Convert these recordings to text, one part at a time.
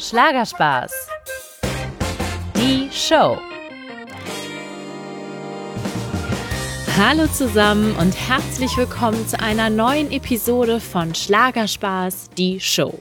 Schlagerspaß. Die Show. Hallo zusammen und herzlich willkommen zu einer neuen Episode von Schlagerspaß, die Show.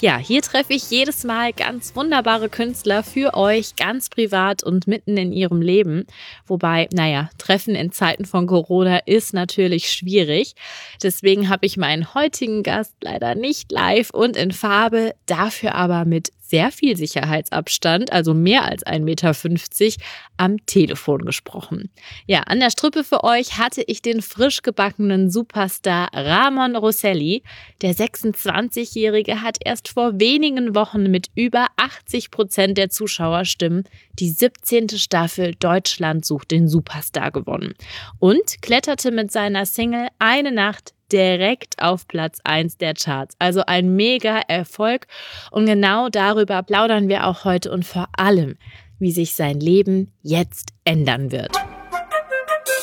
Ja, hier treffe ich jedes Mal ganz wunderbare Künstler für euch, ganz privat und mitten in ihrem Leben. Wobei, naja, Treffen in Zeiten von Corona ist natürlich schwierig. Deswegen habe ich meinen heutigen Gast leider nicht live und in Farbe, dafür aber mit sehr viel Sicherheitsabstand, also mehr als 1,50 Meter, am Telefon gesprochen. Ja, an der Strippe für euch hatte ich den frisch gebackenen Superstar Ramon Rosselli. Der 26-Jährige hat erst vor wenigen Wochen mit über 80 Prozent der Zuschauerstimmen die 17. Staffel Deutschland sucht den Superstar gewonnen und kletterte mit seiner Single Eine Nacht direkt auf Platz 1 der Charts. Also ein mega Erfolg. Und genau darüber plaudern wir auch heute und vor allem, wie sich sein Leben jetzt ändern wird.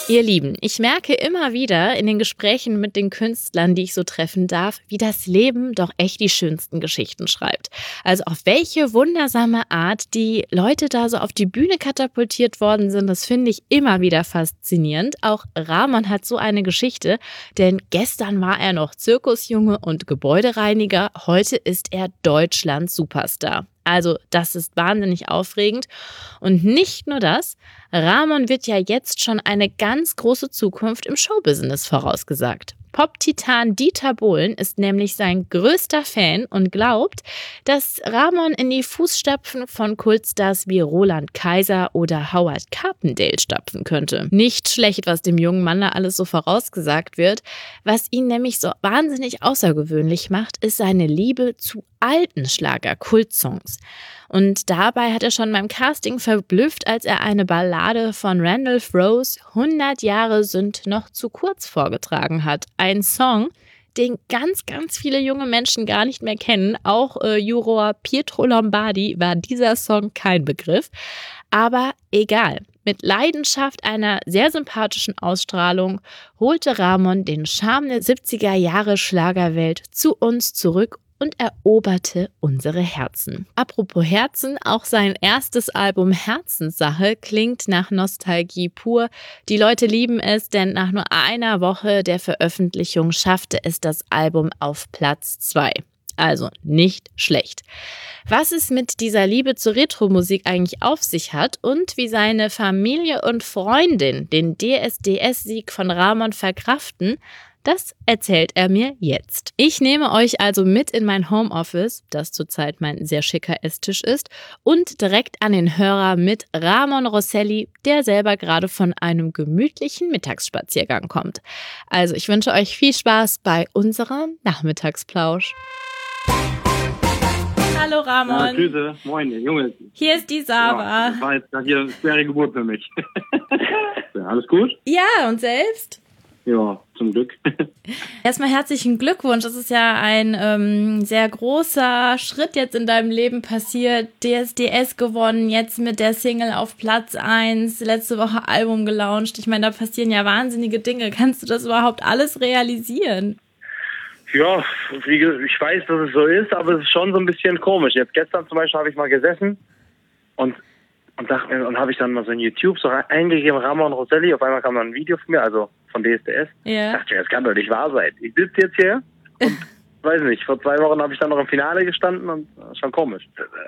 Ihr Lieben, ich merke immer wieder in den Gesprächen mit den Künstlern, die ich so treffen darf, wie das Leben doch echt die schönsten Geschichten schreibt. Also auf welche wundersame Art die Leute da so auf die Bühne katapultiert worden sind, das finde ich immer wieder faszinierend. Auch Rahman hat so eine Geschichte, denn gestern war er noch Zirkusjunge und Gebäudereiniger, heute ist er Deutschlands Superstar. Also das ist wahnsinnig aufregend. Und nicht nur das, Ramon wird ja jetzt schon eine ganz große Zukunft im Showbusiness vorausgesagt. Pop-Titan Dieter Bohlen ist nämlich sein größter Fan und glaubt, dass Ramon in die Fußstapfen von Kultstars wie Roland Kaiser oder Howard Carpendale stapfen könnte. Nicht schlecht, was dem jungen Mann da alles so vorausgesagt wird. Was ihn nämlich so wahnsinnig außergewöhnlich macht, ist seine Liebe zu alten Schlager-Kultsongs. Und dabei hat er schon beim Casting verblüfft, als er eine Ballade von Randolph Rose 100 Jahre sind noch zu kurz vorgetragen hat. Ein Song, den ganz, ganz viele junge Menschen gar nicht mehr kennen. Auch äh, Juror Pietro Lombardi war dieser Song kein Begriff. Aber egal. Mit Leidenschaft einer sehr sympathischen Ausstrahlung holte Ramon den Charme der 70er Jahre Schlagerwelt zu uns zurück und eroberte unsere Herzen. Apropos Herzen, auch sein erstes Album Herzenssache klingt nach Nostalgie pur. Die Leute lieben es, denn nach nur einer Woche der Veröffentlichung schaffte es das Album auf Platz 2. Also nicht schlecht. Was es mit dieser Liebe zur Retro-Musik eigentlich auf sich hat und wie seine Familie und Freundin den DSDS-Sieg von Ramon verkraften, das erzählt er mir jetzt. Ich nehme euch also mit in mein Homeoffice, das zurzeit mein sehr schicker Esstisch ist, und direkt an den Hörer mit Ramon Rosselli, der selber gerade von einem gemütlichen Mittagsspaziergang kommt. Also ich wünsche euch viel Spaß bei unserem Nachmittagsplausch. Hallo Ramon. Ja, Grüße, moin, Junge. Hier ist die Sava. Ja, das war jetzt hier eine schwere Geburt für mich. ja, alles gut? Ja, und selbst? Ja, zum Glück. Erstmal herzlichen Glückwunsch. Das ist ja ein ähm, sehr großer Schritt jetzt in deinem Leben passiert. DSDS gewonnen, jetzt mit der Single auf Platz 1, letzte Woche Album gelauncht. Ich meine, da passieren ja wahnsinnige Dinge. Kannst du das überhaupt alles realisieren? Ja, ich weiß, dass es so ist, aber es ist schon so ein bisschen komisch. Jetzt gestern zum Beispiel habe ich mal gesessen und und dachte und habe ich dann mal so in YouTube so eingegeben Ramon Rosselli, auf einmal kam dann ein Video von mir, also von DSDS. Ja. Dachte, das kann doch nicht wahr sein. Ich sitze jetzt hier und weiß nicht, vor zwei Wochen habe ich dann noch im Finale gestanden und das ist schon komisch.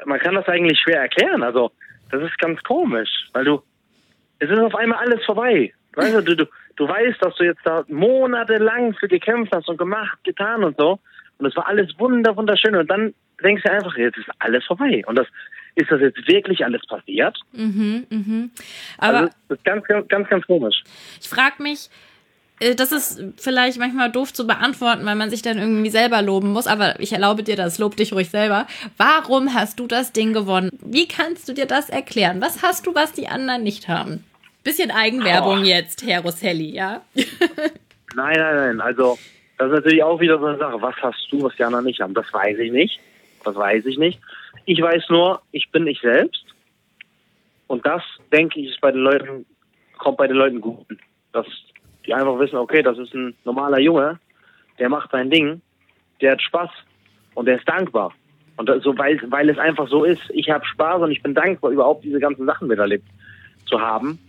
Man kann das eigentlich schwer erklären, also das ist ganz komisch, weil du, es ist auf einmal alles vorbei. Weißt du, du, du weißt, dass du jetzt da monatelang für gekämpft hast und gemacht, getan und so. Und es war alles wunder, wunderschön. Und dann denkst du einfach, jetzt ist alles vorbei. Und das, ist das jetzt wirklich alles passiert? Mhm, mhm. Aber also, das ist ganz, ganz, ganz, ganz komisch. Ich frage mich, äh, das ist vielleicht manchmal doof zu beantworten, weil man sich dann irgendwie selber loben muss, aber ich erlaube dir das, lob dich ruhig selber. Warum hast du das Ding gewonnen? Wie kannst du dir das erklären? Was hast du, was die anderen nicht haben? Bisschen Eigenwerbung oh. jetzt, Herr Rosselli, ja? nein, nein, nein. Also, das ist natürlich auch wieder so eine Sache. Was hast du, was die anderen nicht haben? Das weiß ich nicht. Das weiß ich nicht. Ich weiß nur, ich bin ich selbst. Und das, denke ich, ist bei den Leuten, kommt bei den Leuten gut. Dass die einfach wissen, okay, das ist ein normaler Junge, der macht sein Ding, der hat Spaß und der ist dankbar. Und so, weil, weil es einfach so ist, ich habe Spaß und ich bin dankbar, überhaupt diese ganzen Sachen miterlebt zu haben.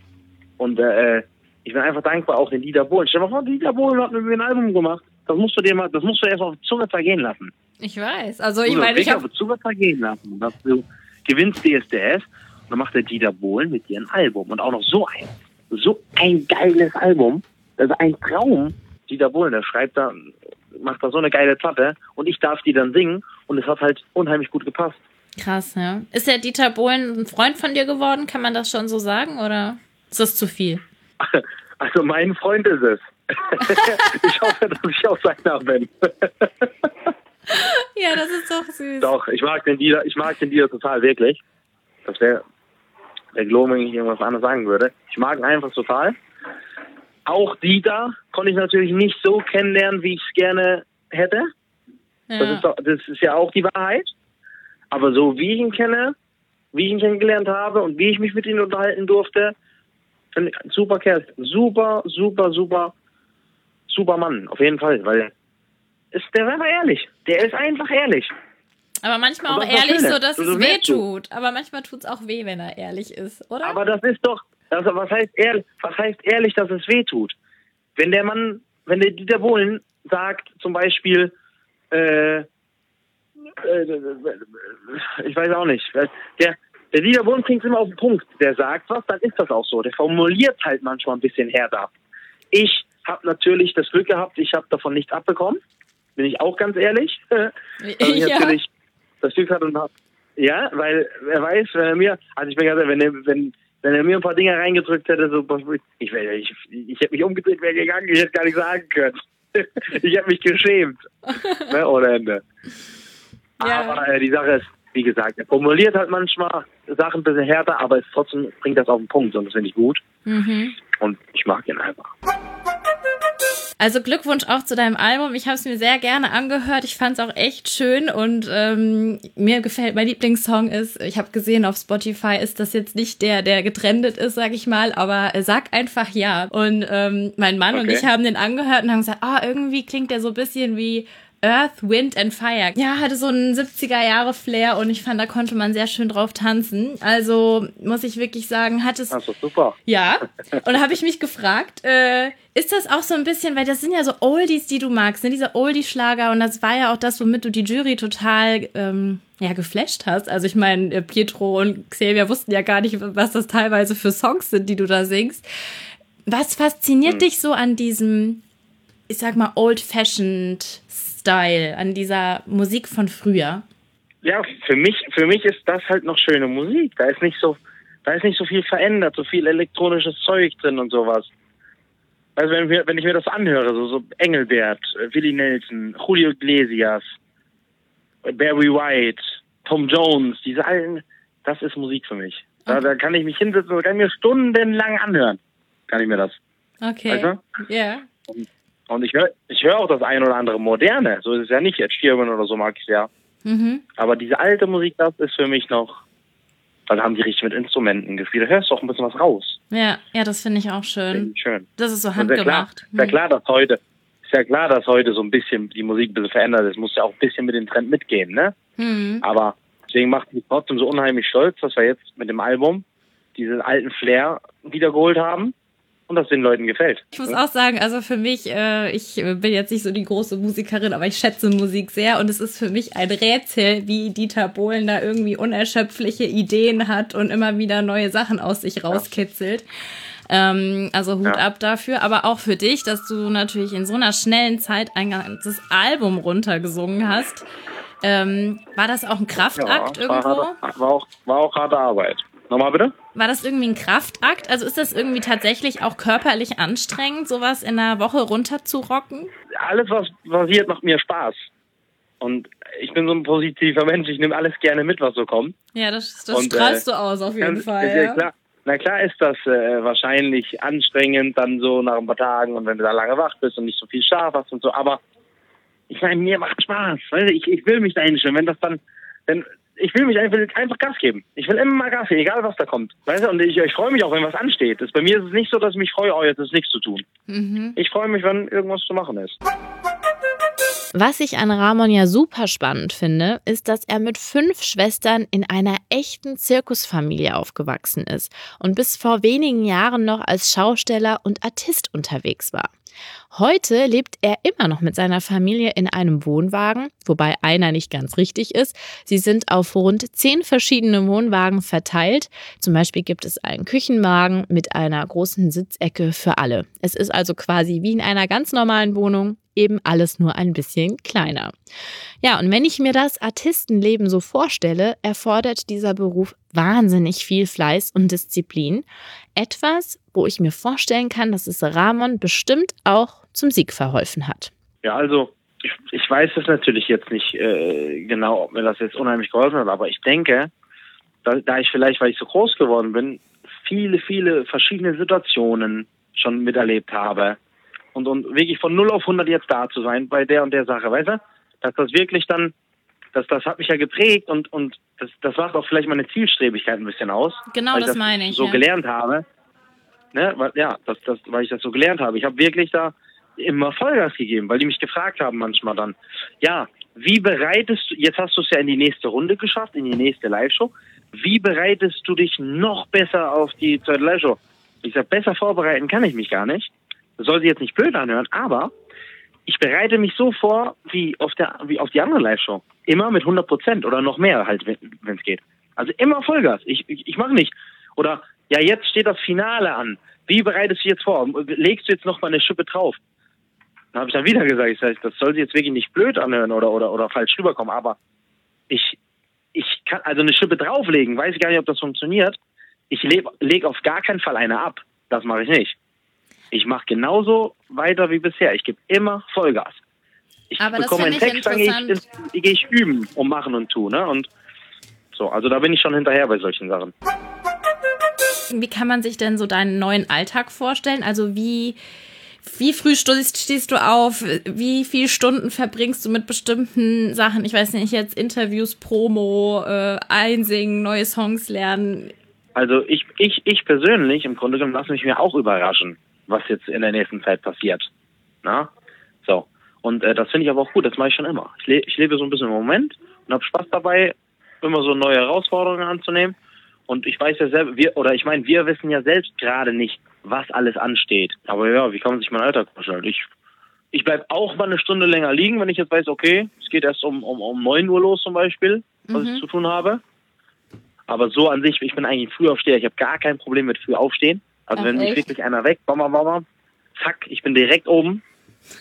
Und äh, ich bin einfach dankbar, auch den Dieter Bohlen. Stell dir mal vor, Dieter Bohlen hat mit mir ein Album gemacht. Das musst du dir mal, das musst du erst auf die Zunge zergehen lassen. Ich weiß. Also ich meine, ich habe die Zunge zergehen lassen. Dass du gewinnst DSDS und dann macht der Dieter Bohlen mit dir ein Album. Und auch noch so ein, so ein geiles Album. Das ist ein Traum. Dieter Bohlen, der schreibt da, macht da so eine geile Platte und ich darf die dann singen und es hat halt unheimlich gut gepasst. Krass, ja. Ist der Dieter Bohlen ein Freund von dir geworden? Kann man das schon so sagen oder ist das zu viel? Also mein Freund ist es. ich hoffe, dass ich auch seiner bin. ja, das ist doch süß. Doch, ich mag den Dieter, ich mag den Dieter total wirklich. Das wäre der gelogen, wenn ich irgendwas anderes sagen würde. Ich mag ihn einfach total. Auch Dieter konnte ich natürlich nicht so kennenlernen, wie ich es gerne hätte. Ja. Das, ist doch, das ist ja auch die Wahrheit. Aber so wie ich ihn kenne, wie ich ihn kennengelernt habe und wie ich mich mit ihm unterhalten durfte, finde ich super Kerl. Super, super, super, super Mann. Auf jeden Fall, weil ist, der ist einfach ehrlich. Der ist einfach ehrlich. Aber manchmal auch ehrlich, so dass es weh tut. Aber manchmal tut es auch weh, wenn er ehrlich ist, oder? Aber das ist doch, also was heißt ehrlich, was heißt ehrlich, dass es weh tut? Wenn der Mann, wenn der Dieter Bohlen sagt, zum Beispiel, äh, äh, ich weiß auch nicht, der, der Dieter Bohlen bringt immer auf den Punkt. Der sagt was, dann ist das auch so. Der formuliert halt manchmal ein bisschen härter. Ich habe natürlich das Glück gehabt, ich habe davon nichts abbekommen. Bin ich auch ganz ehrlich. Also ich ja. natürlich das Glück hat und hab, ja, weil er weiß, wenn er mir, also ich bin ganz ehrlich, wenn er, wenn, wenn er mir ein paar Dinge reingedrückt hätte, so, ich, ich, ich hätte mich umgedreht, wäre gegangen, ich hätte gar nicht sagen können. ich hätte mich geschämt. ne, ohne Ende. Ja. Aber äh, die Sache ist, wie gesagt, er formuliert halt manchmal Sachen ein bisschen härter, aber es trotzdem bringt das auf den Punkt und das finde ich gut. Mhm. Und ich mag ihn einfach. Also Glückwunsch auch zu deinem Album. Ich habe es mir sehr gerne angehört. Ich fand es auch echt schön und ähm, mir gefällt, mein Lieblingssong ist, ich habe gesehen auf Spotify, ist das jetzt nicht der, der getrendet ist, sag ich mal, aber sag einfach ja. Und ähm, mein Mann okay. und ich haben den angehört und haben gesagt, ah, irgendwie klingt der so ein bisschen wie Earth, Wind and Fire. Ja, hatte so einen 70er Jahre Flair und ich fand, da konnte man sehr schön drauf tanzen. Also muss ich wirklich sagen, hat es. Also super. Ja. Und da habe ich mich gefragt, äh, ist das auch so ein bisschen, weil das sind ja so Oldies, die du magst, ne? Diese Oldie-Schlager und das war ja auch das, womit du die Jury total ähm, ja geflasht hast. Also ich meine, äh, Pietro und Xavier wussten ja gar nicht, was das teilweise für Songs sind, die du da singst. Was fasziniert hm. dich so an diesem, ich sag mal, old-fashioned Style, an dieser Musik von früher? Ja, für mich, für mich ist das halt noch schöne Musik. Da ist nicht so, da ist nicht so viel verändert, so viel elektronisches Zeug drin und sowas. Also wenn, wir, wenn ich mir das anhöre, so, so Engelbert, Willie Nelson, Julio Iglesias, Barry White, Tom Jones, diese alten, das ist Musik für mich. Da, da kann ich mich hinsetzen und kann mir stundenlang anhören. Kann ich mir das. Okay. Weißt du? Ja. Und ich höre ich hör auch das ein oder andere Moderne. So ist es ja nicht. Ed Sheeran oder so mag ich ja. Mhm. Aber diese alte Musik, das ist für mich noch. Da haben die richtig mit Instrumenten gespielt. Da hörst du auch ein bisschen was raus. Ja, ja, das finde ich auch schön. Ich schön. Das ist so handgemacht. Ist ja klar, mhm. klar, dass heute, ist ja klar, dass heute so ein bisschen die Musik ein bisschen verändert ist. Muss ja auch ein bisschen mit dem Trend mitgehen, ne? Mhm. Aber deswegen macht mich trotzdem so unheimlich stolz, dass wir jetzt mit dem Album diesen alten Flair wiedergeholt haben und das den Leuten gefällt. Ich muss auch sagen, also für mich, äh, ich bin jetzt nicht so die große Musikerin, aber ich schätze Musik sehr und es ist für mich ein Rätsel, wie Dieter Bohlen da irgendwie unerschöpfliche Ideen hat und immer wieder neue Sachen aus sich rauskitzelt. Ja. Ähm, also Hut ja. ab dafür, aber auch für dich, dass du natürlich in so einer schnellen Zeit ein ganzes Album runtergesungen hast. Ähm, war das auch ein Kraftakt ja, irgendwo? War, war, auch, war auch harte Arbeit. Nochmal bitte? War das irgendwie ein Kraftakt? Also ist das irgendwie tatsächlich auch körperlich anstrengend, sowas in einer Woche runterzurocken? Alles, was passiert, macht mir Spaß. Und ich bin so ein positiver Mensch, ich nehme alles gerne mit, was so kommt. Ja, das, das Und, strahlst äh, du aus, auf jeden Fall. Ja, ja. Klar. Na klar ist das äh, wahrscheinlich anstrengend dann so nach ein paar Tagen und wenn du da lange wach bist und nicht so viel Schlaf hast und so, aber ich meine, mir macht Spaß. Weißt du, ich, ich will mich da hinstellen. Wenn das dann, wenn, ich will mich einfach, einfach Gas geben. Ich will immer mal Gas geben, egal was da kommt. Weißt du, und ich, ich freue mich auch, wenn was ansteht. Das, bei mir ist es nicht so, dass ich mich freue, oh, jetzt ist nichts zu tun. Mhm. Ich freue mich, wenn irgendwas zu machen ist. Was ich an Ramon ja super spannend finde, ist, dass er mit fünf Schwestern in einer echten Zirkusfamilie aufgewachsen ist und bis vor wenigen Jahren noch als Schausteller und Artist unterwegs war. Heute lebt er immer noch mit seiner Familie in einem Wohnwagen, wobei einer nicht ganz richtig ist. Sie sind auf rund zehn verschiedene Wohnwagen verteilt. Zum Beispiel gibt es einen Küchenwagen mit einer großen Sitzecke für alle. Es ist also quasi wie in einer ganz normalen Wohnung, eben alles nur ein bisschen kleiner. Ja, und wenn ich mir das Artistenleben so vorstelle, erfordert dieser Beruf wahnsinnig viel Fleiß und Disziplin. Etwas, wo ich mir vorstellen kann, dass es Ramon bestimmt auch zum Sieg verholfen hat. Ja, also ich, ich weiß es natürlich jetzt nicht äh, genau, ob mir das jetzt unheimlich geholfen hat, aber ich denke, da, da ich vielleicht, weil ich so groß geworden bin, viele, viele verschiedene Situationen schon miterlebt habe und, und wirklich von 0 auf 100 jetzt da zu sein bei der und der Sache, weißt du? Dass das wirklich dann, das, das hat mich ja geprägt und, und das, das macht auch vielleicht meine Zielstrebigkeit ein bisschen aus. Genau, das, das, meine ich. So ja. gelernt habe. Ne? Weil, ja, das, das, weil ich das so gelernt habe. Ich habe wirklich da immer Vollgas gegeben, weil die mich gefragt haben manchmal dann, ja, wie bereitest du, jetzt hast du es ja in die nächste Runde geschafft, in die nächste Live-Show, wie bereitest du dich noch besser auf die zweite Live-Show? Ich sage, besser vorbereiten kann ich mich gar nicht. Soll sich jetzt nicht blöd anhören, aber ich bereite mich so vor wie auf der wie auf die andere Live-Show. Immer mit 100 Prozent oder noch mehr halt, wenn es geht. Also immer Vollgas. Ich, ich, ich mache nicht. Oder ja, jetzt steht das Finale an. Wie bereitest du jetzt vor? Legst du jetzt noch mal eine Schippe drauf? Dann habe ich dann wieder gesagt, ich sag, das soll sich jetzt wirklich nicht blöd anhören oder, oder, oder falsch rüberkommen, aber ich, ich kann also eine Schippe drauflegen, weiß ich gar nicht, ob das funktioniert. Ich lege leg auf gar keinen Fall eine ab. Das mache ich nicht. Ich mache genauso weiter wie bisher. Ich gebe immer Vollgas. Ich Aber bekomme einen Text, dann gehe ich, geh ich üben und machen und tun. Ne? Und so, also da bin ich schon hinterher bei solchen Sachen. Wie kann man sich denn so deinen neuen Alltag vorstellen? Also wie, wie früh stehst, du auf? Wie viele Stunden verbringst du mit bestimmten Sachen? Ich weiß nicht, jetzt Interviews, Promo, äh, einsingen, neue Songs lernen. Also ich, ich, ich persönlich, im Grunde genommen, lasse mich mir auch überraschen was jetzt in der nächsten Zeit passiert. Na? So. Und äh, das finde ich aber auch gut, das mache ich schon immer. Ich, le ich lebe so ein bisschen im Moment und habe Spaß dabei, immer so neue Herausforderungen anzunehmen. Und ich weiß ja selber, wir, oder ich meine, wir wissen ja selbst gerade nicht, was alles ansteht. Aber ja, wie kann man sich mein Alltag vorstellen? Ich, ich bleib auch mal eine Stunde länger liegen, wenn ich jetzt weiß, okay, es geht erst um, um, um 9 Uhr los zum Beispiel, was mhm. ich zu tun habe. Aber so an sich, ich bin eigentlich früh aufsteher. Ich habe gar kein Problem mit früh aufstehen. Also Ach, wenn mich wirklich einer weg, bam, bam, zack, ich bin direkt oben.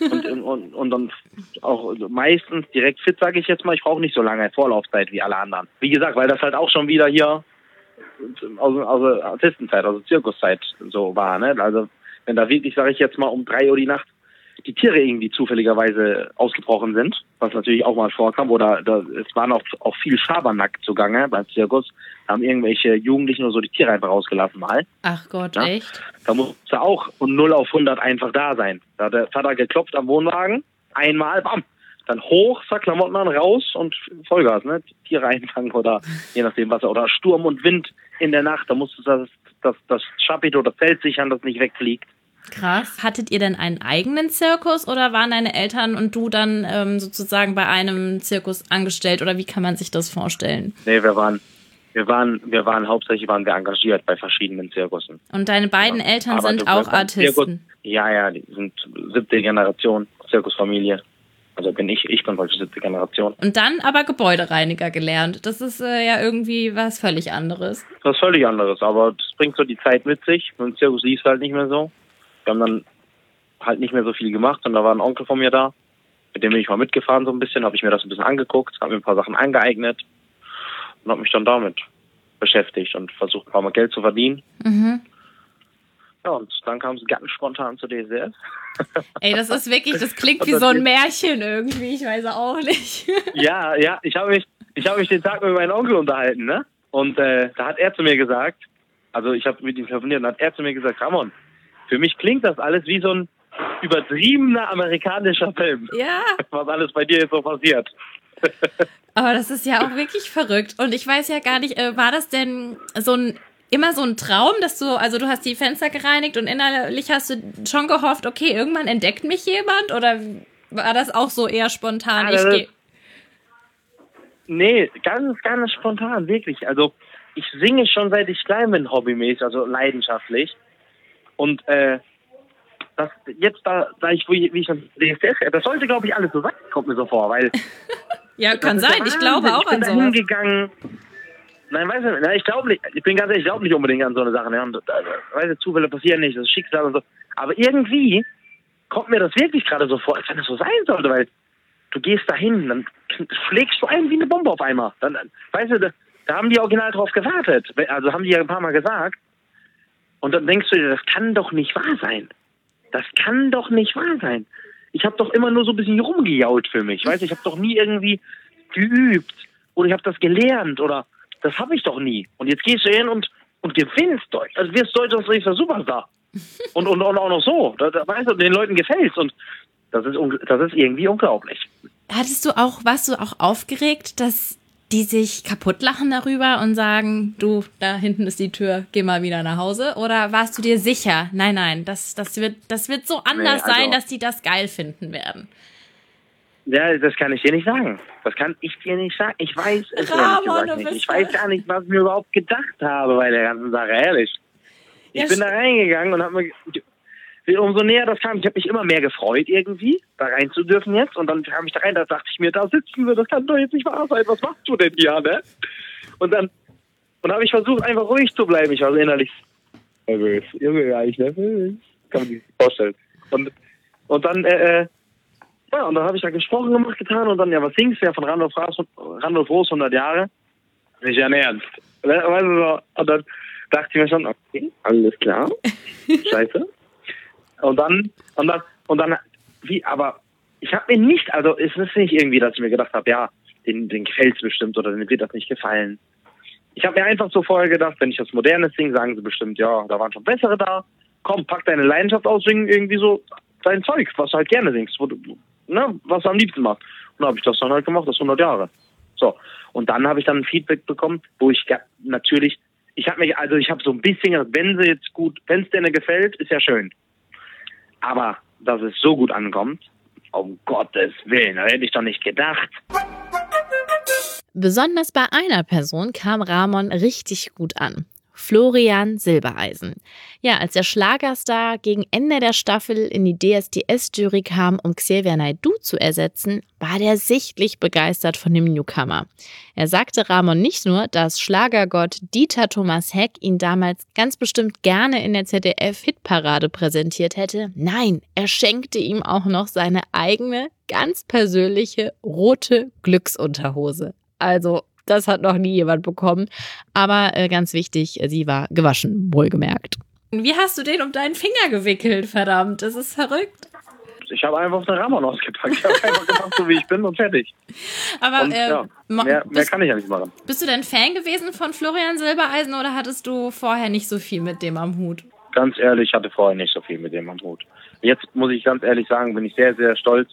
und, und, und dann auch meistens direkt fit, sage ich jetzt mal. Ich brauche nicht so lange Vorlaufzeit wie alle anderen. Wie gesagt, weil das halt auch schon wieder hier aus, aus Artistenzeit, also Zirkuszeit so war. Ne? Also wenn da wirklich, sage ich jetzt mal, um drei Uhr die Nacht die Tiere irgendwie zufälligerweise ausgebrochen sind, was natürlich auch mal vorkam, oder da, es waren auch, auch viel Schabernack zugange beim Zirkus, da haben irgendwelche Jugendlichen nur so die Tiere einfach rausgelassen mal. Ach Gott, ja? echt? Da musste auch von 0 auf 100 einfach da sein. Da hat der Vater geklopft am Wohnwagen, einmal, bam, dann hoch, zack, Klamotten an, raus und Vollgas, ne? Tiere einfangen oder je nachdem was, oder Sturm und Wind in der Nacht, da musste das, das, das Chapit oder Feld sichern, das nicht wegfliegt. Krass. Hattet ihr denn einen eigenen Zirkus oder waren deine Eltern und du dann ähm, sozusagen bei einem Zirkus angestellt oder wie kann man sich das vorstellen? Nee, wir waren, wir waren, wir waren hauptsächlich waren wir engagiert bei verschiedenen Zirkussen. Und deine beiden ja. Eltern Aber sind auch Artisten? Zirkus, ja, ja, die sind siebte Generation Zirkusfamilie. Also bin ich, ich bin heute siebte Generation. Und dann aber Gebäudereiniger gelernt. Das ist äh, ja irgendwie was völlig anderes. Was völlig anderes, aber das bringt so die Zeit mit sich. Und Zirkus lief halt nicht mehr so. Wir haben dann halt nicht mehr so viel gemacht und da war ein Onkel von mir da, mit dem bin ich mal mitgefahren so ein bisschen, habe ich mir das ein bisschen angeguckt, habe mir ein paar Sachen angeeignet und habe mich dann damit beschäftigt und versucht, ein paar Mal Geld zu verdienen. Mhm. Ja, und dann kam es ganz spontan zu DSF. Ey, das ist wirklich, das klingt wie so ein Märchen irgendwie, ich weiß auch nicht. ja, ja, ich habe mich, ich habe mich den Tag mit meinem Onkel unterhalten, ne? Und äh, da hat er zu mir gesagt, also ich habe mit ihm telefoniert und hat er zu mir gesagt, Ramon, für mich klingt das alles wie so ein übertriebener amerikanischer Film. Ja. Was alles bei dir jetzt so passiert. Aber das ist ja auch wirklich verrückt. Und ich weiß ja gar nicht, äh, war das denn so ein immer so ein Traum, dass du, also du hast die Fenster gereinigt und innerlich hast du schon gehofft, okay, irgendwann entdeckt mich jemand oder war das auch so eher spontan? Ja, ich Nee, ganz, ganz spontan, wirklich. Also ich singe schon seit ich klein bin, hobbymäßig, also leidenschaftlich. Und äh, das jetzt da, da ich, wie wie ich schon DSDS, das sollte glaube ich alles so sein, kommt mir so vor, weil ja, kann das sein. Ich glaube auch ich bin an sowas. hingegangen. Nein, weißt du, nein, ich glaube nicht, ich bin ganz ehrlich, ich glaube nicht unbedingt an so eine Sache. Ne? Und, also, weißt du, Zufälle passieren nicht, das ist Schicksal und so. Aber irgendwie kommt mir das wirklich gerade so vor, als wenn das so sein sollte, weil du gehst dahin, dann schlägst du ein wie eine Bombe auf einmal. Dann- weißt du, da, da haben die original drauf gewartet. Also haben die ja ein paar Mal gesagt. Und dann denkst du dir, das kann doch nicht wahr sein. Das kann doch nicht wahr sein. Ich habe doch immer nur so ein bisschen rumgejault für mich. Weißt ich habe doch nie irgendwie geübt oder ich habe das gelernt oder das habe ich doch nie. Und jetzt gehst du hin und, und gewinnst Deutsch. Also wirst Deutschlands nächster Superstar. Und, und, und auch noch so. Da, da, weißt du, den Leuten gefällt's. Und das ist, das ist irgendwie unglaublich. Hattest du auch, warst du auch aufgeregt, dass die sich kaputt lachen darüber und sagen, du, da hinten ist die Tür, geh mal wieder nach Hause? Oder warst du dir sicher, nein, nein, das, das, wird, das wird so anders Nee, also- sein, dass die das geil finden werden? Ja, das kann ich dir nicht sagen. Das kann ich dir nicht sagen. Ich weiß es Ramon, nicht. Ich weiß gar nicht, was ich mir überhaupt gedacht habe bei der ganzen Sache, ehrlich. Ich Ja, bin da reingegangen und habe mir, umso näher das kam, ich habe mich immer mehr gefreut irgendwie, da rein zu dürfen jetzt. Und dann kam ich da rein, da dachte ich mir, da sitzen wir, das kann doch jetzt nicht wahr sein. Was machst du denn hier, ne? Und dann, und habe ich versucht, einfach ruhig zu bleiben. Ich war so innerlich nervös. Junge, ja, ich nervös. Kann man sich vorstellen. Und, und dann, äh, äh, ja, und dann habe ich da gesprochen gemacht, getan und dann, ja, was singst du ja von Randolph, Roos, Randolph Roos 100 Jahre? Nicht ja ernst. Ne? Weißt du, und dann dachte ich mir schon, okay, alles klar. Scheiße. Und dann, und dann, und dann, wie, aber ich habe mir nicht, also es ist nicht irgendwie, dass ich mir gedacht habe, ja, den, den gefällt's bestimmt oder denen wird das nicht gefallen. Ich habe mir einfach so vorher gedacht, wenn ich das Moderne singe, sagen sie bestimmt, ja, da waren schon bessere da. Komm, pack deine Leidenschaft aus, sing irgendwie so dein Zeug, was du halt gerne singst, wo du, ne, was du am liebsten machst. Und dann habe ich das dann halt gemacht, das 100 Jahre. So. Und dann habe ich dann ein Feedback bekommen, wo ich natürlich, ich habe mich, also ich habe so ein bisschen wenn sie jetzt gut, wenn es denen gefällt, ist ja schön. Aber dass es so gut ankommt, um Gottes Willen, hätte ich doch nicht gedacht. Besonders bei einer Person kam Ramon richtig gut an. Florian Silbereisen. Ja, als der Schlagerstar gegen Ende der Staffel in die DSDS-Jury kam, um Xavier Naidoo zu ersetzen, war der sichtlich begeistert von dem Newcomer. Er sagte Ramon nicht nur, dass Schlagergott Dieter Thomas Heck ihn damals ganz bestimmt gerne in der ZDF-Hitparade präsentiert hätte. Nein, er schenkte ihm auch noch seine eigene, ganz persönliche rote Glücksunterhose. Also, das hat noch nie jemand bekommen. Aber äh, ganz wichtig, äh, sie war gewaschen, wohlgemerkt. Wie hast du den um deinen Finger gewickelt, verdammt? Das ist verrückt. Ich habe einfach eine Ramon ausgepackt. Ich habe einfach gemacht, so wie ich bin und fertig. Aber Und, äh, ja, mehr, mehr bist, kann ich ja nicht machen. bist du denn Fan gewesen von Florian Silbereisen oder hattest du vorher nicht so viel mit dem am Hut? Ganz ehrlich, ich hatte vorher nicht so viel mit dem am Hut. Jetzt muss ich ganz ehrlich sagen, bin ich sehr, sehr stolz,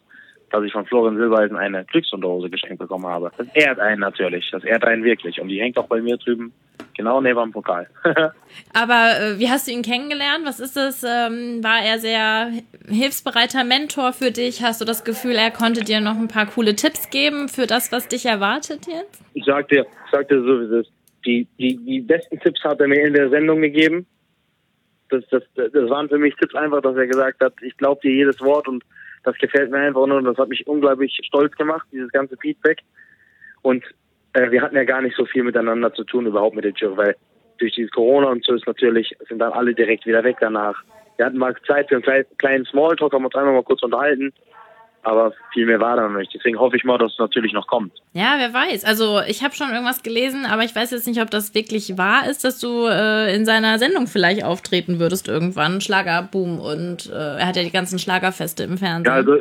dass ich von Florian Silbereisen eine Glücksunterhose geschenkt bekommen habe. Das ehrt einen natürlich. Das ehrt einen wirklich. Und die hängt auch bei mir drüben genau neben dem Pokal. Aber äh, wie hast du ihn kennengelernt? Was ist das? Ähm, war er sehr hilfsbereiter Mentor für dich? Hast du das Gefühl, er konnte dir noch ein paar coole Tipps geben für das, was dich erwartet jetzt? ich sag dir, ich sag dir so, wie es ist. Die, die, die besten Tipps hat er mir in der Sendung gegeben. Das, das, das waren für mich Tipps einfach, dass er gesagt hat, ich glaube dir jedes Wort und das gefällt mir einfach nur und das hat mich unglaublich stolz gemacht, dieses ganze Feedback. Und äh, wir hatten ja gar nicht so viel miteinander zu tun, überhaupt mit der Jury, weil durch dieses Corona und so ist natürlich, sind dann alle direkt wieder weg danach. Wir hatten mal Zeit für einen kleinen Smalltalk, haben uns einmal mal kurz unterhalten, aber viel mehr war dann nicht. Deswegen hoffe ich mal, dass es natürlich noch kommt. Ja, wer weiß. Also ich habe schon irgendwas gelesen, aber ich weiß jetzt nicht, ob das wirklich wahr ist, dass du äh, in seiner Sendung vielleicht auftreten würdest irgendwann. Schlagerboom und äh, er hat ja die ganzen Schlagerfeste im Fernsehen. Ja, also,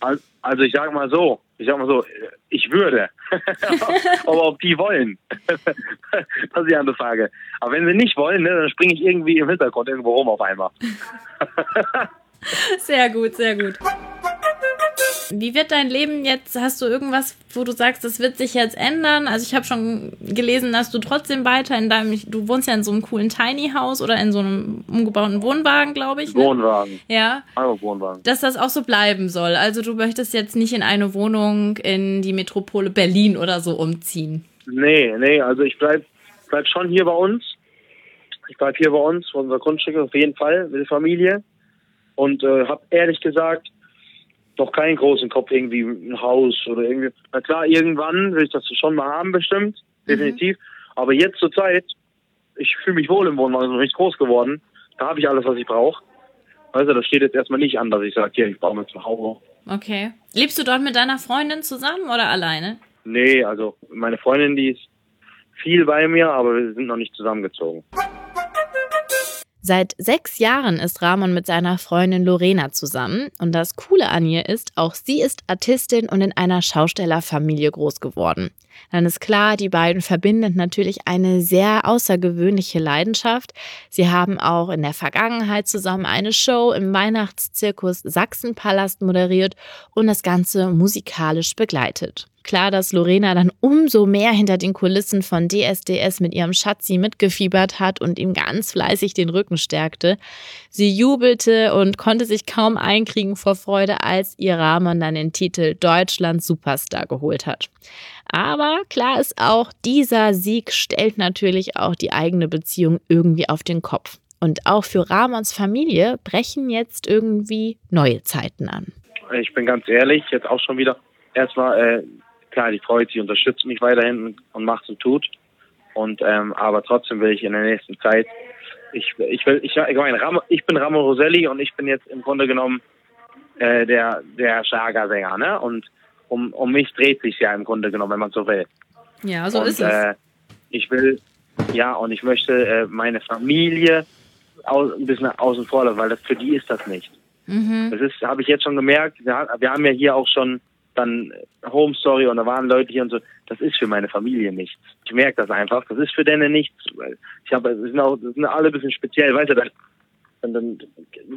al- also ich sag mal so, ich sag mal so, ich würde. Aber ob die wollen, das ist die andere Frage. Aber wenn sie nicht wollen, ne, dann springe ich irgendwie im Hintergrund irgendwo rum auf einmal. Sehr gut, sehr gut. Wie wird dein Leben jetzt? Hast du irgendwas, wo du sagst, das wird sich jetzt ändern? Also ich habe schon gelesen, dass du trotzdem weiter in deinem, du wohnst ja in so einem coolen Tiny House oder in so einem umgebauten Wohnwagen, glaube ich. Ne? Wohnwagen. Ja. Einfach Wohnwagen. Dass das auch so bleiben soll. Also du möchtest jetzt nicht in eine Wohnung in die Metropole Berlin oder so umziehen. Nee, nee, also ich bleib, bleib schon hier bei uns. Ich bleib hier bei uns, bei unserer Grundstücke auf jeden Fall mit der Familie. Und äh, habe ehrlich gesagt noch keinen großen Kopf, irgendwie ein Haus oder irgendwie. Na klar, irgendwann will ich das schon mal haben, bestimmt, mhm. definitiv. Mhm. Aber jetzt zur Zeit, ich fühle mich wohl im Wohnwagen, bin richtig groß geworden. Da habe ich alles, was ich brauche. Also das steht jetzt erstmal nicht an, dass ich sage, hier, ich baue mir zu Hause. Okay. Lebst du dort mit deiner Freundin zusammen oder alleine? Nee, also meine Freundin, die ist viel bei mir, aber wir sind noch nicht zusammengezogen. Seit sechs Jahren ist Ramon mit seiner Freundin Lorena zusammen. Und das Coole an ihr ist, auch sie ist Artistin und in einer Schaustellerfamilie groß geworden. Dann ist klar, die beiden verbinden natürlich eine sehr außergewöhnliche Leidenschaft. Sie haben auch in der Vergangenheit zusammen eine Show im Weihnachtszirkus Sachsenpalast moderiert und das Ganze musikalisch begleitet. Klar, dass Lorena dann umso mehr hinter den Kulissen von DSDS mit ihrem Schatzi mitgefiebert hat und ihm ganz fleißig den Rücken stärkte. Sie jubelte und konnte sich kaum einkriegen vor Freude, als ihr Rahman dann den Titel Deutschland Superstar geholt hat. Aber klar ist auch, dieser Sieg stellt natürlich auch die eigene Beziehung irgendwie auf den Kopf. Und auch für Ramons Familie brechen jetzt irgendwie neue Zeiten an. Ich bin ganz ehrlich, jetzt auch schon wieder erstmal äh, klar, die freut sich, unterstützt mich weiterhin und macht und tut. Und ähm, aber trotzdem will ich in der nächsten Zeit, ich, ich will, ich, ich meine, Ram, ich bin Ramon Roselli und ich bin jetzt im Grunde genommen äh, der der Schlagersänger, ne? Und um um mich dreht sich ja im Grunde genommen, wenn man so will. Ja, so und, ist es. Äh, ich will, ja, und ich möchte äh, meine Familie au, ein bisschen außen vor lassen, weil das für die ist das nicht. Mhm. Das ist, habe ich jetzt schon gemerkt. Wir, wir haben ja hier auch schon dann Home Story und da waren Leute hier und so. Das ist für meine Familie nichts. Ich merke das einfach. Das ist für denen nichts. Ich habe, sind auch, das sind alle ein bisschen speziell, weißt du, dann, dann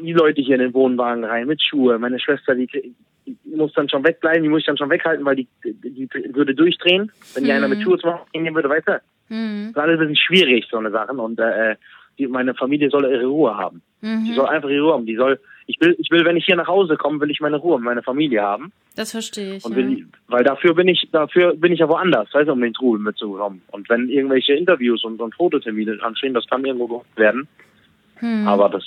die Leute hier in den Wohnwagen rein mit Schuhe. Meine Schwester, die, die muss dann schon wegbleiben, die muss ich dann schon weghalten, weil die, die, die würde durchdrehen, wenn die mhm. einer mit Schuhe zu machen gehen würde, weißt du. Mhm. Das ist alles ein bisschen schwierig, so eine Sachen. Und äh, die, meine Familie soll ihre Ruhe haben. Mhm. Die soll einfach ihre Ruhe haben. Die soll, ich will, ich will, wenn ich hier nach Hause komme, will ich meine Ruhe, meine Familie haben. Das verstehe ich. Und will, ja. weil dafür bin ich, dafür bin ich ja woanders, weißt du, um den Trubel mitzubekommen. Und wenn irgendwelche Interviews und, und Fototermine anstehen, das kann irgendwo gemacht werden. Hm. Aber das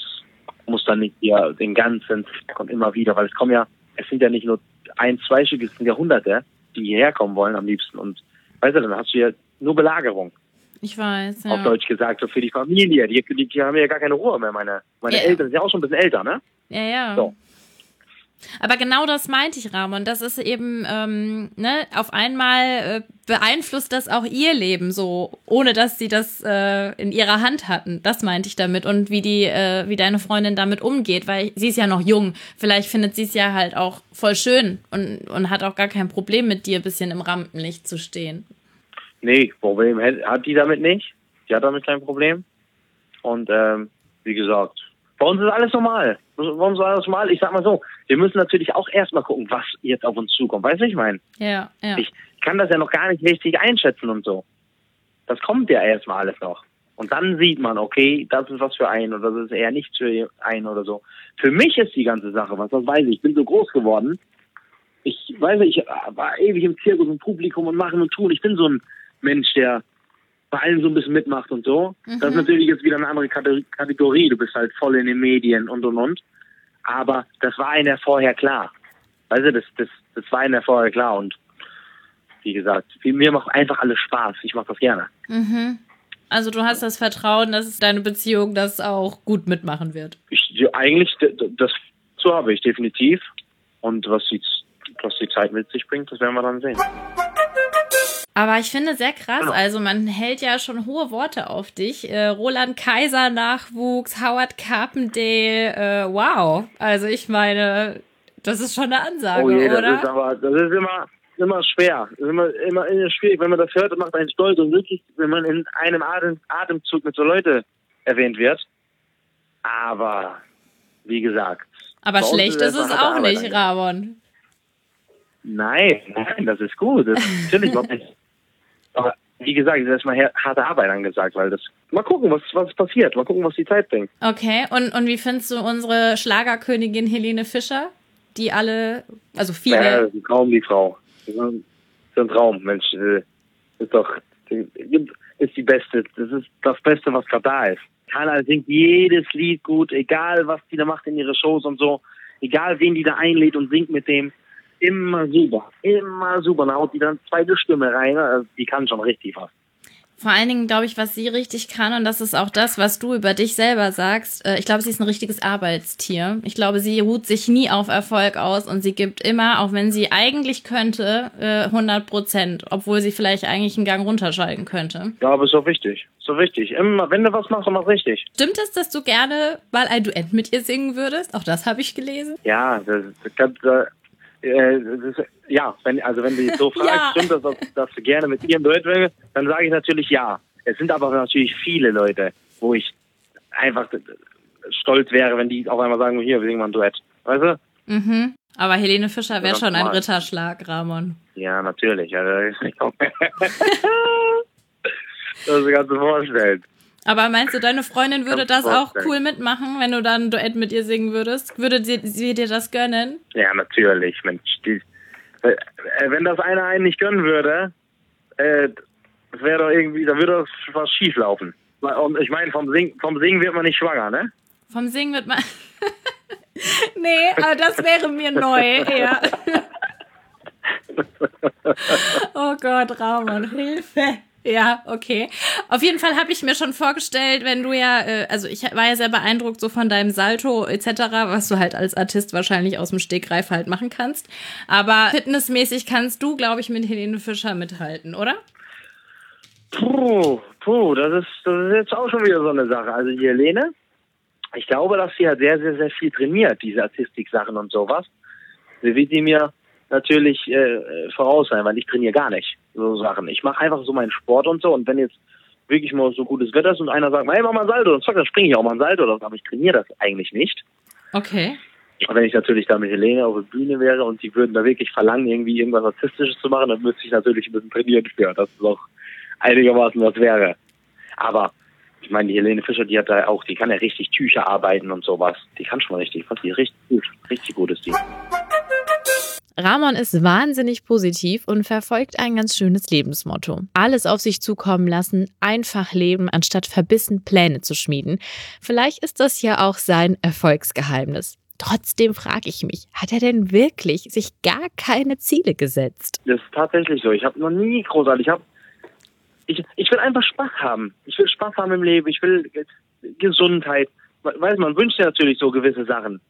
muss dann nicht ja den ganzen Tag und immer wieder, weil es kommen ja, es sind ja nicht nur ein, zwei Stück, es sind ja Hunderte, die hierher kommen wollen am liebsten. Und weißt du, dann hast du ja nur Belagerung. Ich weiß, ja. Auf Deutsch gesagt, so für die Familie. Die, die, die haben ja gar keine Ruhe mehr. Meine, meine ja. Eltern sind ja auch schon ein bisschen älter, ne? Ja, ja. So. Aber genau das meinte ich, Ramon. Das ist eben, ähm, ne, auf einmal äh, beeinflusst das auch ihr Leben so, ohne dass sie das äh, in ihrer Hand hatten. Das meinte ich damit. Und wie die, äh, wie deine Freundin damit umgeht, weil sie ist ja noch jung. Vielleicht findet sie es ja halt auch voll schön und, und hat auch gar kein Problem mit dir ein bisschen im Rampenlicht zu stehen. Nee, Problem hat die damit nicht. Die hat damit kein Problem. Und ähm, wie gesagt, bei uns ist alles normal. Bei uns ist alles normal. Ich sag mal so, wir müssen natürlich auch erstmal gucken, was jetzt auf uns zukommt. Weißt du, ich meine? Ja, ja. Ich kann das ja noch gar nicht richtig einschätzen und so. Das kommt ja erstmal alles noch. Und dann sieht man, okay, das ist was für einen oder das ist eher nichts für einen oder so. Für mich ist die ganze Sache, was das weiß ich. Ich bin so groß geworden. Ich weiß nicht, ich war ewig im Zirkus und Publikum und machen und tun. Ich bin so ein Mensch, der bei allem so ein bisschen mitmacht und so. Mhm. Das ist mhm. natürlich jetzt wieder eine andere Kategorie. Du bist halt voll in den Medien und und und. Aber das war einer vorher klar. Weißt du, das, das, das war einer vorher klar und wie gesagt, mir macht einfach alles Spaß. Ich mache das gerne. Mhm. Also du hast das Vertrauen, dass deine Beziehung das auch gut mitmachen wird. Ich, eigentlich, das so habe ich definitiv. Und was die, was die Zeit mit sich bringt, das werden wir dann sehen. Aber ich finde sehr krass, genau. also man hält ja schon hohe Worte auf dich. Äh, Roland Kaiser Nachwuchs, Howard Carpendale, äh, wow. Also ich meine, das ist schon eine Ansage, oh je, oder? Das ist aber, das ist immer, immer schwer. Das ist immer, immer, immer schwierig. Wenn man das hört, macht einen stolz und wirklich, wenn man in einem Atem, Atemzug mit so Leute erwähnt wird. Aber, wie gesagt. Aber schlecht ist, ist es auch nicht, Ramon. Nein, nein, das ist gut. Das ist natürlich Aber wie gesagt, ist erstmal harte Arbeit angesagt, weil das. Mal gucken, was, was passiert. Mal gucken, was die Zeit bringt. Okay, und, und wie findest du unsere Schlagerkönigin Helene Fischer? Die alle, also viele. Ja, ein Traum, die Frau. Das ist ein Traum, Mensch. Äh, ist doch. Ist die Beste. Das ist das Beste, was gerade da ist. Carla singt jedes Lied gut, egal was die da macht in ihre Shows und so. Egal wen die da einlädt und singt mit dem immer super. Immer super. Da haut die dann zweite Stimme rein. Also die kann schon richtig was. Vor allen Dingen glaube ich, was sie richtig kann, und das ist auch das, was du über dich selber sagst. Äh, ich glaube, sie ist ein richtiges Arbeitstier. Ich glaube, sie ruht sich nie auf Erfolg aus und sie gibt immer, auch wenn sie eigentlich könnte, 100 äh, Prozent, obwohl sie vielleicht eigentlich einen Gang runterschalten könnte. Ja, aber ist so wichtig. So wichtig. Immer, wenn du was machst, dann mach richtig. Stimmt es, dass du gerne mal ein Duett mit ihr singen würdest? Auch das habe ich gelesen. Ja, das, das, das äh, das, ja, wenn, also wenn du so fragst, ja. stimmt das, dass, du gerne mit ihr ein Duett willst, dann sage ich natürlich ja. Es sind aber natürlich viele Leute, wo ich einfach stolz wäre, wenn die auf einmal sagen, hier, wir singen mal ein Duett. Weißt du? Mhm. Aber Helene Fischer wäre schon ein Ritterschlag, Ramon. Ja, natürlich. Also, das kannst du vorstellen. Aber meinst du, deine Freundin würde das auch cool mitmachen, wenn du dann ein Duett mit ihr singen würdest? Würde sie, sie dir das gönnen? Ja, natürlich. Mensch, die, äh, wenn das einer einen nicht gönnen würde, äh, das wäre doch irgendwie, da würde doch was schief laufen. Und ich meine, vom, Sing, vom Singen wird man nicht schwanger, ne? Vom Singen wird man. nee, aber das wäre mir neu, ja. oh Gott, Ramon, Hilfe. Ja, okay. Auf jeden Fall habe ich mir schon vorgestellt, wenn du ja, äh, also ich war ja sehr beeindruckt so von deinem Salto etc., was du halt als Artist wahrscheinlich aus dem Stegreif halt machen kannst. Aber fitnessmäßig kannst du, glaube ich, mit Helene Fischer mithalten, oder? Puh, puh, das ist, das ist jetzt auch schon wieder so eine Sache. Also die Helene, ich glaube, dass sie ja sehr, sehr, sehr viel trainiert, diese Artistik-Sachen und sowas. Sie wird die mir natürlich äh, voraus sein, weil ich trainiere gar nicht so Sachen. Ich mache einfach so meinen Sport und so und wenn jetzt wirklich mal so gutes Wetter ist und einer sagt, hey, mach mal ein Salto, und zack, dann springe ich auch mal ein Salto, aber ich trainiere das eigentlich nicht. Okay. Und wenn ich natürlich da mit Helene auf der Bühne wäre und die würden da wirklich verlangen, irgendwie irgendwas Artistisches zu machen, dann müsste ich natürlich ein bisschen trainieren für, dass es auch einigermaßen was wäre. Aber ich meine, die Helene Fischer, die hat da auch, die kann ja richtig Tücher arbeiten und sowas. Die kann schon mal richtig, die richtig gut, richtig gut ist die. Ramon ist wahnsinnig positiv und verfolgt ein ganz schönes Lebensmotto. Alles auf sich zukommen lassen, einfach leben, anstatt verbissen Pläne zu schmieden. Vielleicht ist das ja auch sein Erfolgsgeheimnis. Trotzdem frage ich mich, hat er denn wirklich sich gar keine Ziele gesetzt? Das ist tatsächlich so. Ich habe noch nie großartig, ich habe ich, ich will einfach Spaß haben. Ich will Spaß haben im Leben. Ich will Gesundheit. Weiß man wünscht ja natürlich so gewisse Sachen,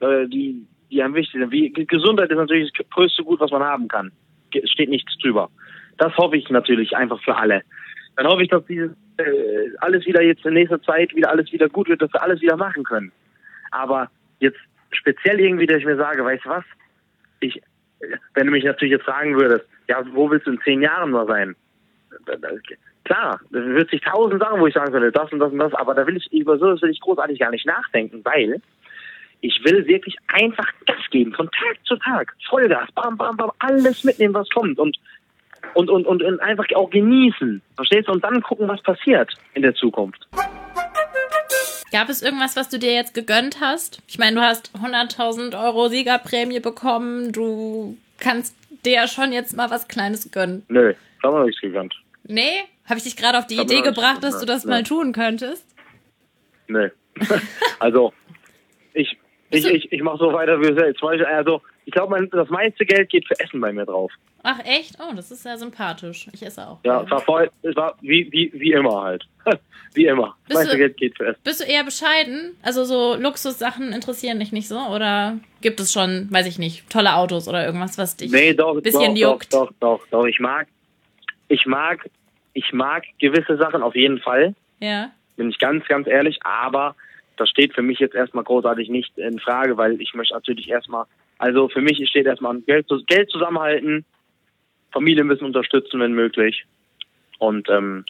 äh, die die am wichtigsten sind. Gesundheit ist natürlich das größte Gut, was man haben kann. Steht nichts drüber. Das hoffe ich natürlich einfach für alle. Dann hoffe ich, dass dieses äh, alles wieder jetzt in nächster Zeit wieder alles wieder gut wird, dass wir alles wieder machen können. Aber jetzt speziell irgendwie, dass ich mir sage, weißt du was? Ich, wenn du mich natürlich jetzt fragen würdest, ja, wo willst du in zehn Jahren mal sein? Klar, da wird sich tausend Sachen, wo ich sagen würde, das und das und das, aber da will ich über so, das will ich großartig gar nicht nachdenken, weil ich will wirklich einfach Gas geben, von Tag zu Tag. Vollgas, bam, bam, bam, alles mitnehmen, was kommt und, und, und, und, einfach auch genießen. Verstehst du? Und dann gucken, was passiert in der Zukunft. Gab es irgendwas, was du dir jetzt gegönnt hast? Ich meine, du hast 100.000 Euro Siegerprämie bekommen. Du kannst dir ja schon jetzt mal was Kleines gönnen. Nö, hab mir nichts gegönnt. Nee? Habe ich dich gerade auf die hab Idee gebracht, dass du das ja. mal tun könntest? Nee. also, ich, ich, ich, mache so weiter wie selbst. Also, ich glaube, das meiste Geld geht für Essen bei mir drauf. Ach echt? Oh, das ist sehr sympathisch. Ich esse auch. Ja, es war, voll, es war wie, wie, wie immer halt. wie immer. Das meiste du, Geld geht für Essen. Bist du eher bescheiden? Also so Luxussachen interessieren dich nicht so? Oder gibt es schon, weiß ich nicht, tolle Autos oder irgendwas, was dich nee, doch, ein bisschen doch, juckt? Doch, doch, doch, doch. Ich mag, ich mag, ich mag gewisse Sachen auf jeden Fall. Ja. Bin ich ganz, ganz ehrlich. Aber das steht für mich jetzt erstmal großartig nicht in Frage, weil ich möchte natürlich erstmal, also für mich steht erstmal Geld, Geld zusammenhalten, Familie müssen unterstützen, wenn möglich. Und ähm,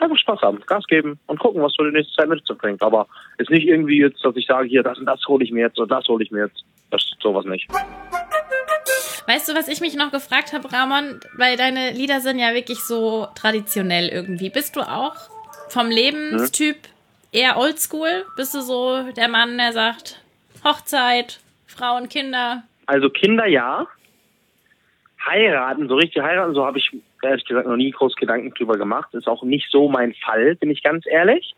einfach Spaß haben, Gas geben und gucken, was für die nächste Zeit mitzubringen. Aber ist nicht irgendwie jetzt, dass ich sage, hier, das und das hole ich mir jetzt oder das hole ich mir jetzt. Das ist sowas nicht. Weißt du, was ich mich noch gefragt habe, Ramon? Weil deine Lieder sind ja wirklich so traditionell irgendwie. Bist du auch vom Lebenstyp eher oldschool? Bist du so der Mann, der sagt, Hochzeit, Frauen, Kinder? Also Kinder ja. Heiraten, so richtig heiraten, so habe ich ehrlich gesagt noch nie groß Gedanken drüber gemacht. Ist auch nicht so mein Fall, bin ich ganz ehrlich.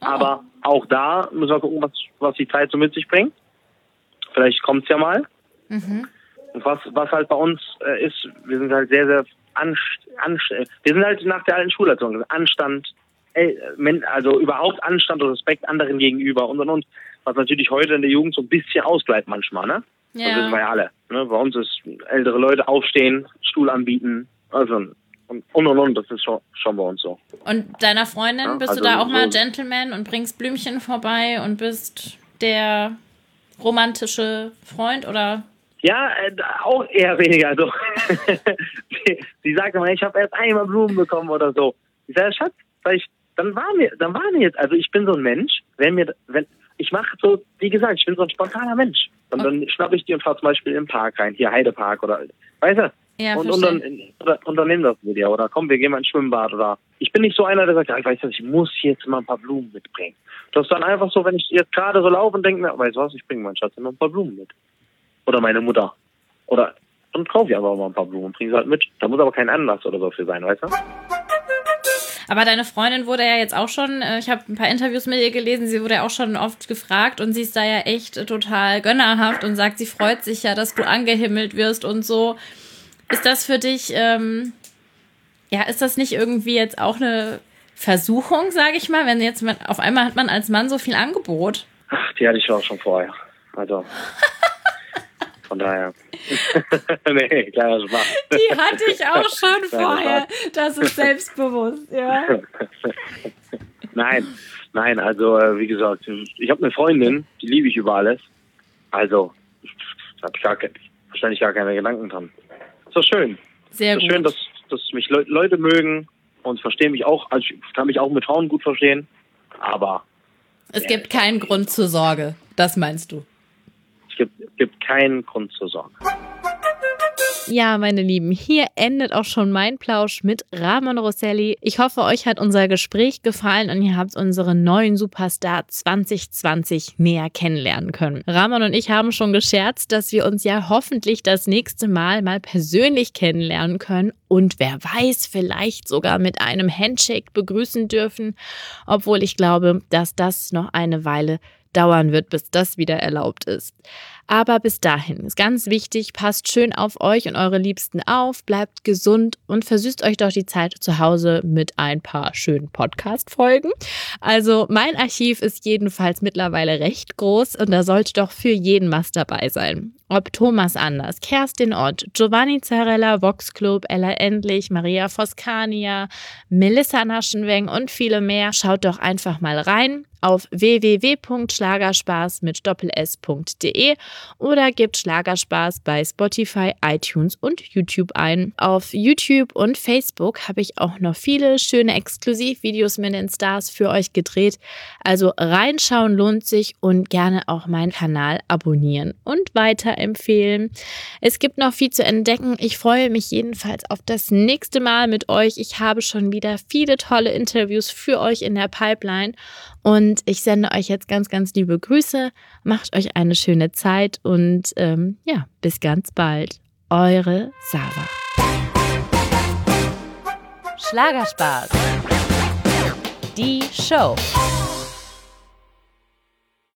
Oh. Aber auch da müssen wir gucken, was, was die Zeit so mit sich bringt. Vielleicht kommt's ja mal. Mhm. Und was, was halt bei uns äh, ist, wir sind halt sehr, sehr anst, anst, wir sind halt nach der alten Schulerziehung. Anstand, also überhaupt Anstand und Respekt anderen gegenüber und und und. Was natürlich heute in der Jugend so ein bisschen ausbleibt manchmal, ne? Das wissen wir Ja. ja alle. Ne? Bei uns ist ältere Leute aufstehen, Stuhl anbieten, also und und und, und. das ist schon, schon bei uns so. Und deiner Freundin, Ja, bist also du da auch mal Gentleman und bringst Blümchen vorbei und bist der romantische Freund oder? Ja, äh, auch eher weniger. Also, sie, sie sagte mal, ich habe erst einmal Blumen bekommen oder so. Ich sage, Schatz, sag ich, dann war mir, dann war mir jetzt, also ich bin so ein Mensch, wenn mir, wenn ich mache so, wie gesagt, ich bin so ein spontaner Mensch. Und dann schnapp ich die und fahr zum Beispiel im Park rein, hier Heidepark oder, weißt du? Ja, und, und, dann, oder, unternehmen das mit dir oder komm, wir gehen mal ins Schwimmbad oder ich bin nicht so einer, der sagt, ja, ich weiß nicht, ich muss jetzt mal ein paar Blumen mitbringen. Das ist dann einfach so, wenn ich jetzt gerade so laufe und denke mir, weißt du was, ich bringe meinen Schatz immer ein paar Blumen mit. Oder meine Mutter. Oder dann kaufe ich einfach mal ein paar Blumen und bringe sie halt mit. Da muss aber kein Anlass oder so für sein, weißt du? Aber deine Freundin wurde ja jetzt auch schon, äh, ich habe ein paar Interviews mit ihr gelesen, sie wurde ja auch schon oft gefragt und sie ist da ja echt total gönnerhaft und sagt, sie freut sich ja, dass du angehimmelt wirst und so. Ist das für dich, ähm, ja, ist das nicht irgendwie jetzt auch eine Versuchung, sage ich mal, wenn jetzt man, auf einmal hat man als Mann so viel Angebot? Ach, die hatte ich auch schon vorher. Also. Von daher. nee, kleiner Spaß. Die hatte ich auch schon vorher. Das ist selbstbewusst, ja. Nein, nein, also äh, wie gesagt, ich habe eine Freundin, die liebe ich über alles. Also, da habe ich gar wahrscheinlich gar keine Gedanken dran. Ist doch schön. Sehr ist doch schön, gut. dass, dass mich Leu Leute mögen und verstehen mich auch. Also ich kann mich auch mit Frauen gut verstehen. Aber Es gibt keinen Grund zur Sorge. Das meinst du? Gibt, gibt keinen Grund zur Sorge. Ja, meine Lieben, hier endet auch schon mein Plausch mit Ramon Rosselli. Ich hoffe, euch hat unser Gespräch gefallen und ihr habt unseren neuen Superstar 2020 näher kennenlernen können. Ramon und ich haben schon gescherzt, dass wir uns ja hoffentlich das nächste Mal mal persönlich kennenlernen können und wer weiß, vielleicht sogar mit einem Handshake begrüßen dürfen, obwohl ich glaube, dass das noch eine Weile dauern wird, bis das wieder erlaubt ist. Aber bis dahin ist ganz wichtig, passt schön auf euch und eure Liebsten auf, bleibt gesund und versüßt euch doch die Zeit zu Hause mit ein paar schönen Podcast-Folgen. Also mein Archiv ist jedenfalls mittlerweile recht groß und da sollte doch für jeden was dabei sein. Ob Thomas Anders, Kerstin Ott, Giovanni Zarella, Vox Club, Ella Endlich, Maria Foscania, Melissa Naschenweng und viele mehr. Schaut doch einfach mal rein auf www.schlagerspaß mit doppels.de oder gebt Schlagerspaß bei Spotify, iTunes und YouTube ein. Auf YouTube und Facebook habe ich auch noch viele schöne Exklusivvideos mit den Stars für euch gedreht. Also reinschauen lohnt sich und gerne auch meinen Kanal abonnieren und weiterempfehlen. Es gibt noch viel zu entdecken. Ich freue mich jedenfalls auf das nächste Mal mit euch. Ich habe schon wieder viele tolle Interviews für euch in der Pipeline und ich sende euch jetzt ganz, ganz liebe Grüße. Macht euch eine schöne Zeit und ähm, ja, bis ganz bald. Eure Sarah. Schlagerspaß. Die Show.